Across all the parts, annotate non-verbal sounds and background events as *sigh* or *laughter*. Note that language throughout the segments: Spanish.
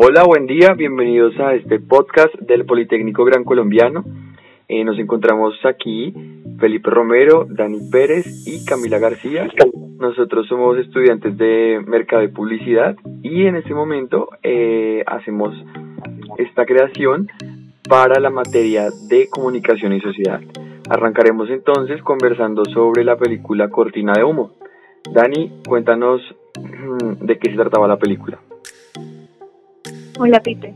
Hola, buen día, bienvenidos a este podcast del Politécnico Gran Colombiano. Eh, nos encontramos aquí Felipe Romero, Dani Pérez y Camila García. Nosotros somos estudiantes de Mercado y Publicidad y en este momento eh, hacemos esta creación para la materia de comunicación y sociedad. Arrancaremos entonces conversando sobre la película Cortina de Humo. Dani, cuéntanos *clears throat* de qué se trataba la película. Hola, Pipe.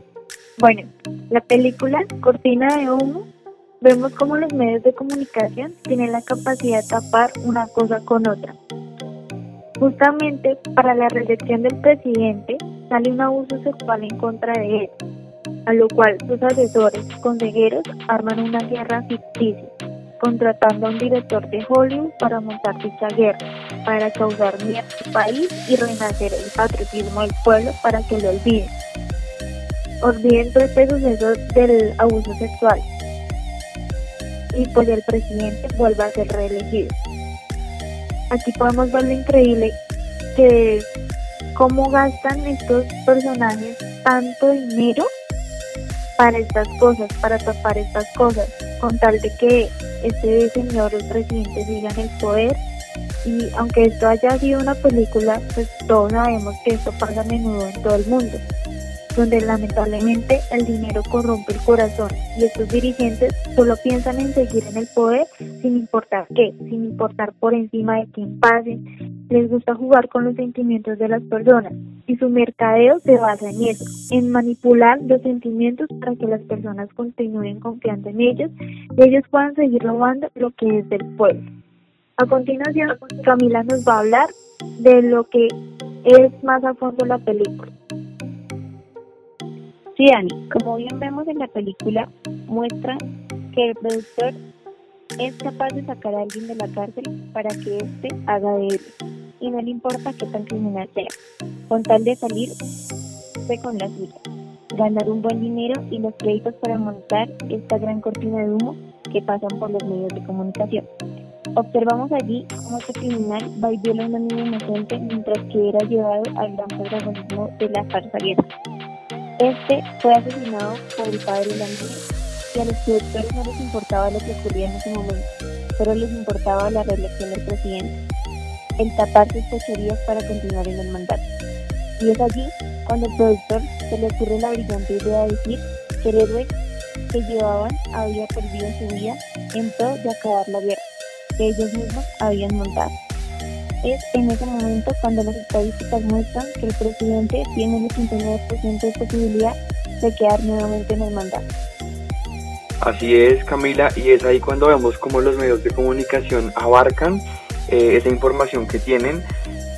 Bueno, la película Cortina de Humo, vemos cómo los medios de comunicación tienen la capacidad de tapar una cosa con otra. Justamente para la reelección del presidente sale un abuso sexual en contra de él, a lo cual sus asesores consejeros arman una guerra ficticia, contratando a un director de Hollywood para montar dicha guerra, para causar miedo al país y renacer el patriotismo del pueblo para que lo olviden olviden este suceso del abuso sexual y pues el presidente vuelva a ser reelegido. Aquí podemos ver lo increíble que cómo gastan estos personajes tanto dinero para estas cosas, para tapar estas cosas, con tal de que este señor, el presidente, siga en el poder. Y aunque esto haya sido una película, pues todos sabemos que esto pasa a menudo en todo el mundo donde lamentablemente el dinero corrompe el corazón y estos dirigentes solo piensan en seguir en el poder sin importar qué, sin importar por encima de quién pasen. Les gusta jugar con los sentimientos de las personas y su mercadeo se basa en eso, en manipular los sentimientos para que las personas continúen confiando en ellos y ellos puedan seguir robando lo que es del pueblo. A continuación, Camila nos va a hablar de lo que es más a fondo la película. Sí, Dani, como bien vemos en la película, muestra que el productor es capaz de sacar a alguien de la cárcel para que éste haga de él. Y no le importa qué tan criminal sea, con tal de salir con la suya, ganar un buen dinero y los créditos para montar esta gran cortina de humo que pasan por los medios de comunicación. Observamos allí cómo este criminal va y viola a una niña inocente mientras que era llevado al gran protagonismo de la farsa guerra. Este fue asesinado por el padre Landry y a los productores no les importaba lo que ocurría en ese momento, solo les importaba la reelección del presidente, el tapar sus fechorías para continuar en el mandato. Y es allí cuando el productor se le ocurre la brillante idea de decir que el héroe que llevaban había perdido su vida en pro de acabar la guerra que ellos mismos habían montado. Es en ese momento cuando las estadísticas muestran que el presidente tiene un 89% de posibilidad de quedar nuevamente en el mandato. Así es, Camila, y es ahí cuando vemos cómo los medios de comunicación abarcan eh, esa información que tienen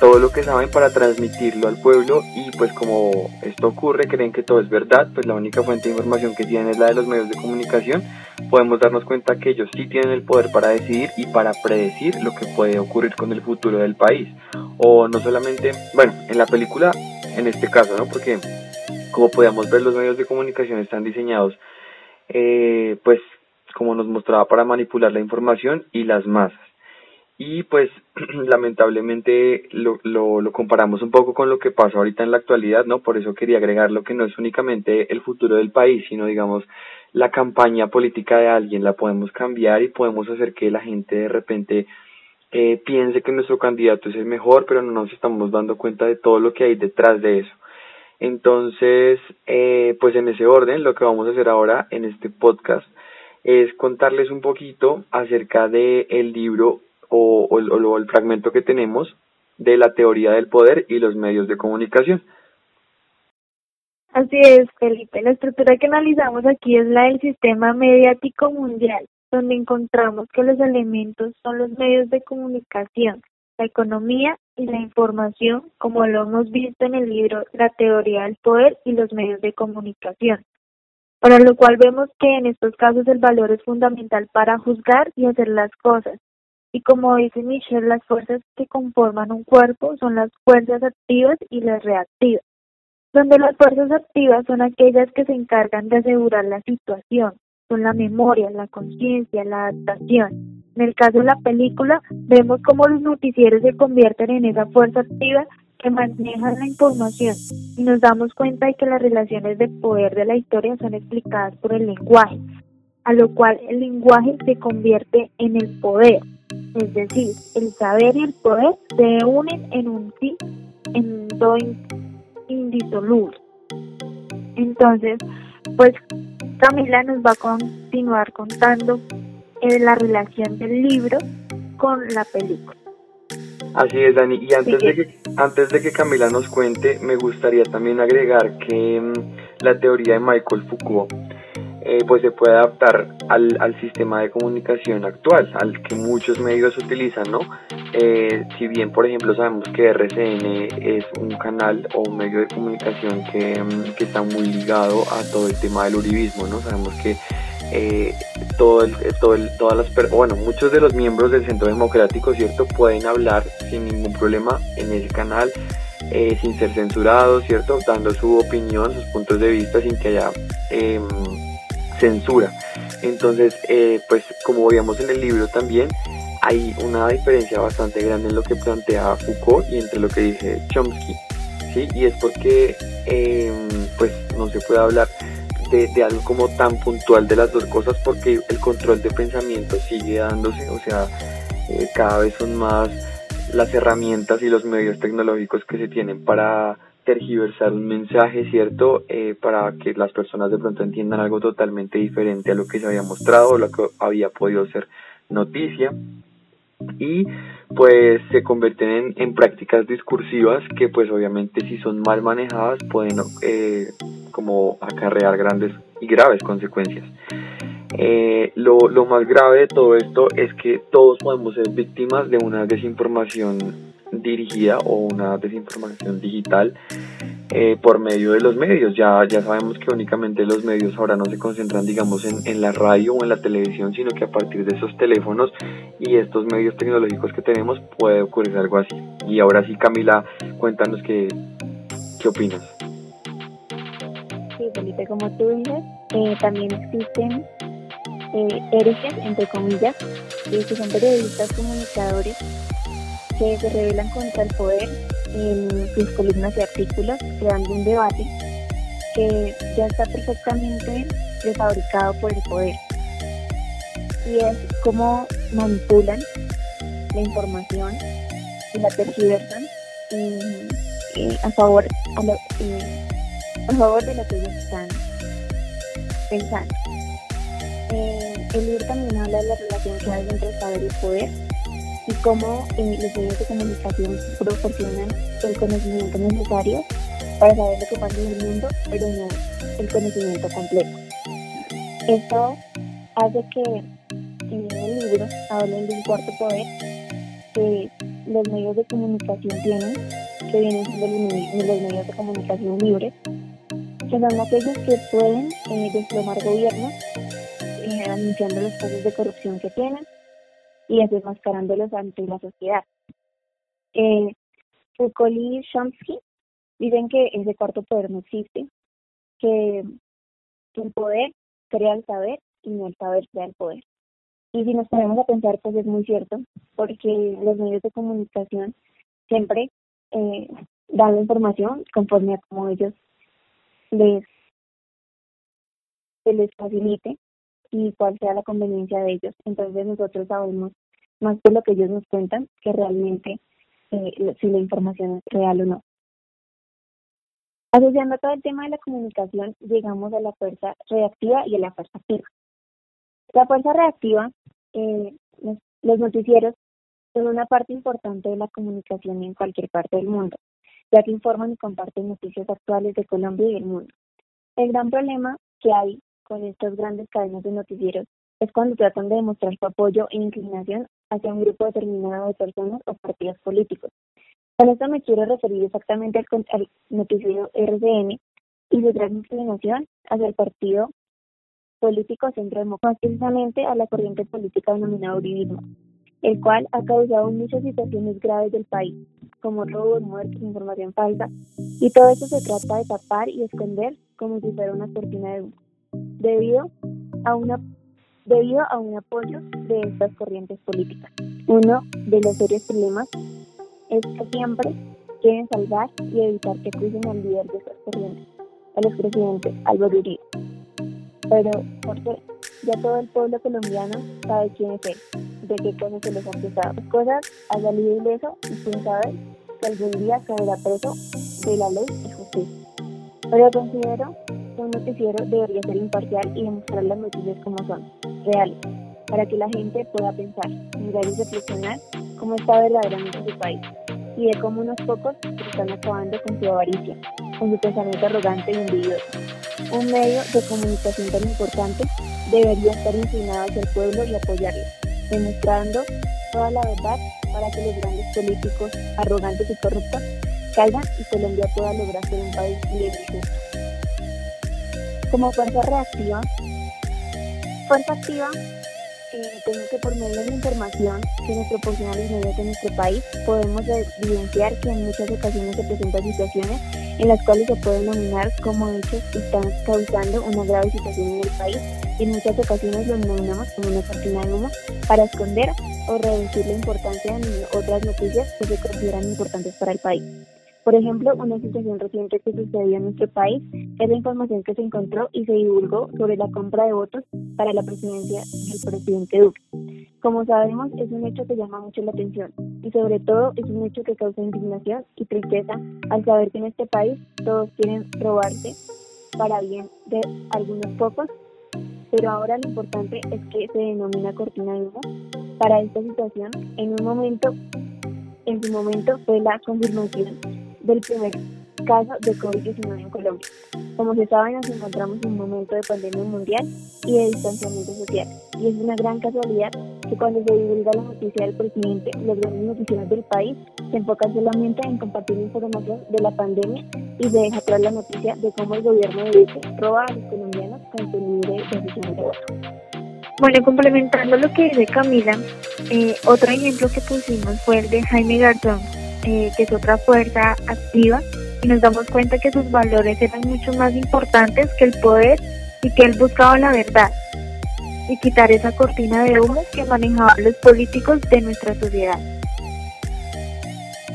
todo lo que saben para transmitirlo al pueblo y pues como esto ocurre, creen que todo es verdad, pues la única fuente de información que tienen es la de los medios de comunicación, podemos darnos cuenta que ellos sí tienen el poder para decidir y para predecir lo que puede ocurrir con el futuro del país. O no solamente, bueno, en la película, en este caso, ¿no? Porque como podíamos ver, los medios de comunicación están diseñados, eh, pues como nos mostraba, para manipular la información y las masas y pues *clears throat* lamentablemente lo, lo, lo, comparamos un poco con lo que pasa ahorita en la actualidad, ¿no? Por eso quería agregar lo que no es únicamente el futuro del país, sino digamos la campaña política de alguien, la podemos cambiar y podemos hacer que la gente de repente eh, piense que nuestro candidato es el mejor, pero no nos estamos dando cuenta de todo lo que hay detrás de eso. Entonces, eh, pues en ese orden, lo que vamos a hacer ahora en este podcast es contarles un poquito acerca de el libro o, o, el fragmento que tenemos de la teoría del poder y los medios de comunicación. Así es, Felipe. La estructura que analizamos aquí es la del sistema mediático mundial, donde encontramos que los elementos son los medios de comunicación, la economía y la información, como lo hemos visto en el libro La teoría del poder y los medios de comunicación. Para lo cual vemos que en estos casos el valor es fundamental para juzgar y hacer las cosas, y como dice Michelle, las fuerzas que conforman un cuerpo son las fuerzas activas y las reactivas, donde las fuerzas activas son aquellas que se encargan de asegurar la situación, son la memoria, la conciencia, la adaptación. En el caso de la película, vemos cómo los noticieros se convierten en esa fuerza activa que manejan la información y nos damos cuenta de que las relaciones de poder de la historia son explicadas por el lenguaje, a lo cual el lenguaje se convierte en el poder, es decir, el saber y el poder se unen en un sí, en todo indisoluble. Entonces, pues Camila nos va a continuar contando eh, la relación del libro con la película. Así es, Dani. Y antes, de que, antes de que Camila nos cuente, me gustaría también agregar que mm, la teoría de Michael Foucault eh, pues se puede adaptar al, al, sistema de comunicación actual, al que muchos medios utilizan, ¿no? Eh, si bien, por ejemplo, sabemos que RCN es un canal o un medio de comunicación que, mm, que está muy ligado a todo el tema del uribismo, ¿no? Sabemos que eh, todo el, todo todas las bueno muchos de los miembros del centro democrático cierto pueden hablar sin ningún problema en ese canal eh, sin ser censurados cierto dando su opinión sus puntos de vista sin que haya eh, censura. Entonces, eh, pues como veíamos en el libro también, hay una diferencia bastante grande en lo que plantea Foucault y entre lo que dice Chomsky. ¿sí? Y es porque em, pues no se puede hablar de, de, algo como tan puntual de las dos cosas porque el control de pensamiento sigue dándose, o sea, eh, cada vez son más las herramientas y los medios tecnológicos que se tienen para tergiversar un mensaje, ¿cierto? Eh, para que las personas de pronto entiendan algo totalmente diferente a lo que se había mostrado o lo que había podido ser noticia. Y pues se convierten en, prácticas discursivas que pues obviamente si son mal manejadas pueden eh, como acarrear grandes y graves consecuencias. Eh, lo más grave de todo esto es que todos podemos ser víctimas de una desinformación dirigida o una desinformación digital eh, por medio de los medios. Ya, ya sabemos que únicamente los medios ahora no se concentran, digamos, en, la radio o en la televisión, sino que a partir de esos teléfonos y estos medios tecnológicos que tenemos puede ocurrir algo así. Y ahora sí, Camila, cuéntanos qué, qué opinas. Sí, Felipe, como tú dices, eh, también existen eh, entre comillas, que son periodistas comunicadores que se rebelan contra el poder en sus columnas y artículos, creando un debate que ya está perfectamente prefabricado por el poder. Y es cómo manipulan la información y la tergiversan a, favor, a, favor de lo que ellos están pensando. Eh, el libro también habla de la relación que hay entre el saber y el poder y cómo eh, los medios de comunicación proporcionan el conocimiento necesario para saber lo que pasa en el mundo, pero no el conocimiento completo. Esto hace que en el libro hablen de un cuarto poder que los medios de comunicación tienen, que vienen siendo los medios de comunicación libres, que son aquellos que pueden eh, desplomar gobiernos, eh, anunciando los casos de corrupción que tienen, y desenmascarándolos ante la sociedad. Eh, Foucault y Chomsky dicen que ese cuarto poder no existe, que el poder crea el saber y no el saber crea el poder. Y si nos ponemos a pensar, pues es muy cierto, porque los medios de comunicación siempre eh, dan la información conforme a como ellos les, se les facilite y cuál sea la conveniencia de ellos. Entonces nosotros sabemos más de lo que ellos nos cuentan que realmente eh, si la información es real o no. Asociando todo el tema de la comunicación, llegamos a la fuerza reactiva y a la fuerza activa. La fuerza reactiva, eh, los noticieros son una parte importante de la comunicación en cualquier parte del mundo, ya que informan y comparten noticias actuales de Colombia y del mundo. El gran problema que hay con estas grandes cadenas de noticieros es cuando tratan de demostrar su apoyo e inclinación hacia un grupo determinado de personas o partidos políticos. Con esto me quiero referir exactamente al, noticiero RCN y su gran inclinación hacia el partido político centro democrático, precisamente a la corriente política denominada uribismo, el cual ha causado muchas situaciones graves del país, como robos, muertes, información falsa, y todo esto se trata de tapar y esconder como si fuera una cortina de humo debido a una debido a un apoyo de estas corrientes políticas. Uno de los serios problemas es que siempre quieren salvar y evitar que crucen al líder de estas corrientes, al expresidente Álvaro Uribe. Pero, ¿por qué? Ya todo el pueblo colombiano sabe quién es él, de qué cosas se les han. Las cosas ha salido ileso y quién sabe que algún día caerá preso de la ley y justicia. Pero considero un noticiero debería ser imparcial y demostrar las noticias como son, reales, para que la gente pueda pensar, mirar y reflexionar cómo está verdaderamente su país y de cómo unos pocos están acabando con su avaricia, con su pensamiento arrogante y envidioso. Un medio de comunicación tan importante debería estar inclinado hacia el pueblo y apoyarlo, demostrando toda la verdad para que los grandes políticos arrogantes y corruptos caigan y Colombia pueda lograr ser un país libre y justo. Como fuerza reactiva, fuerza activa eh, tengo que por la información que nos proporcionan los medios de nuestro país podemos evidenciar que en muchas ocasiones se presentan situaciones en las cuales se puede nominar como hechos que están causando una grave situación en el país y en muchas ocasiones lo denominamos como una cortina de humo para esconder o reducir la importancia de otras noticias que se consideran importantes para el país. Por ejemplo, una situación reciente que sucedió en nuestro país es la información que se encontró y se divulgó sobre la compra de votos para la presidencia del presidente Duque. Como sabemos, es un hecho que llama mucho la atención y sobre todo es un hecho que causa indignación y tristeza al saber que en este país todos quieren robarse para bien de algunos pocos, pero ahora lo importante es que se denomina cortina de humo para esta situación en un momento, en su momento fue la confirmación del primer caso de COVID-19 en Colombia. Como se sabe, nos encontramos en un momento de pandemia mundial y de distanciamiento social. Y es una gran casualidad que cuando se divulga la noticia del presidente, los grandes noticieros del país se enfocan solamente en compartir información de la pandemia y se deja atrás la noticia de cómo el gobierno de Duque roba a los colombianos con su libre decisión de voto. Bueno, complementando lo que dice Camila, eh, otro ejemplo que pusimos fue el de Jaime Garzón, eh, que es otra fuerza activa, y nos damos cuenta que sus valores eran mucho más importantes que el poder y que él buscaba la verdad y quitar esa cortina de humo que manejaban los políticos de nuestra sociedad.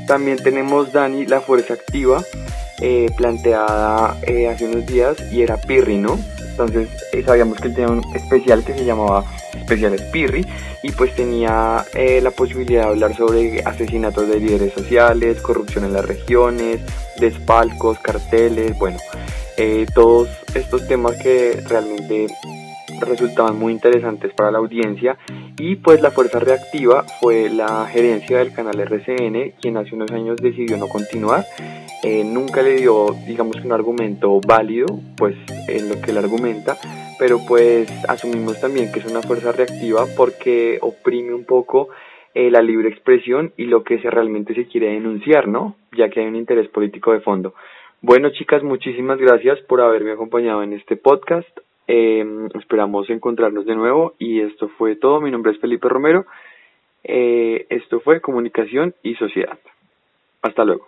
También tenemos Dani, la fuerza activa, eh, planteada eh, hace unos días y era Pirri, ¿no? Entonces sabíamos que él tenía un especial que se llamaba Especial Pirri y pues tenía eh, la posibilidad de hablar sobre asesinatos de líderes sociales, corrupción en las regiones, despalcos, carteles, bueno, eh, todos estos temas que realmente resultaban muy interesantes para la audiencia. Y pues la fuerza reactiva fue la gerencia del canal RCN quien hace unos años decidió no continuar. Eh, nunca le dio digamos un argumento válido pues en lo que él argumenta pero pues asumimos también que es una fuerza reactiva porque oprime un poco eh, la libre expresión y lo que se realmente se quiere denunciar, ¿no? Ya que hay un interés político de fondo. Bueno, chicas, muchísimas gracias por haberme acompañado en este podcast. Eh, esperamos encontrarnos de nuevo y esto fue todo. Mi nombre es Felipe Romero. Eh, esto fue Comunicación y Sociedad. Hasta luego.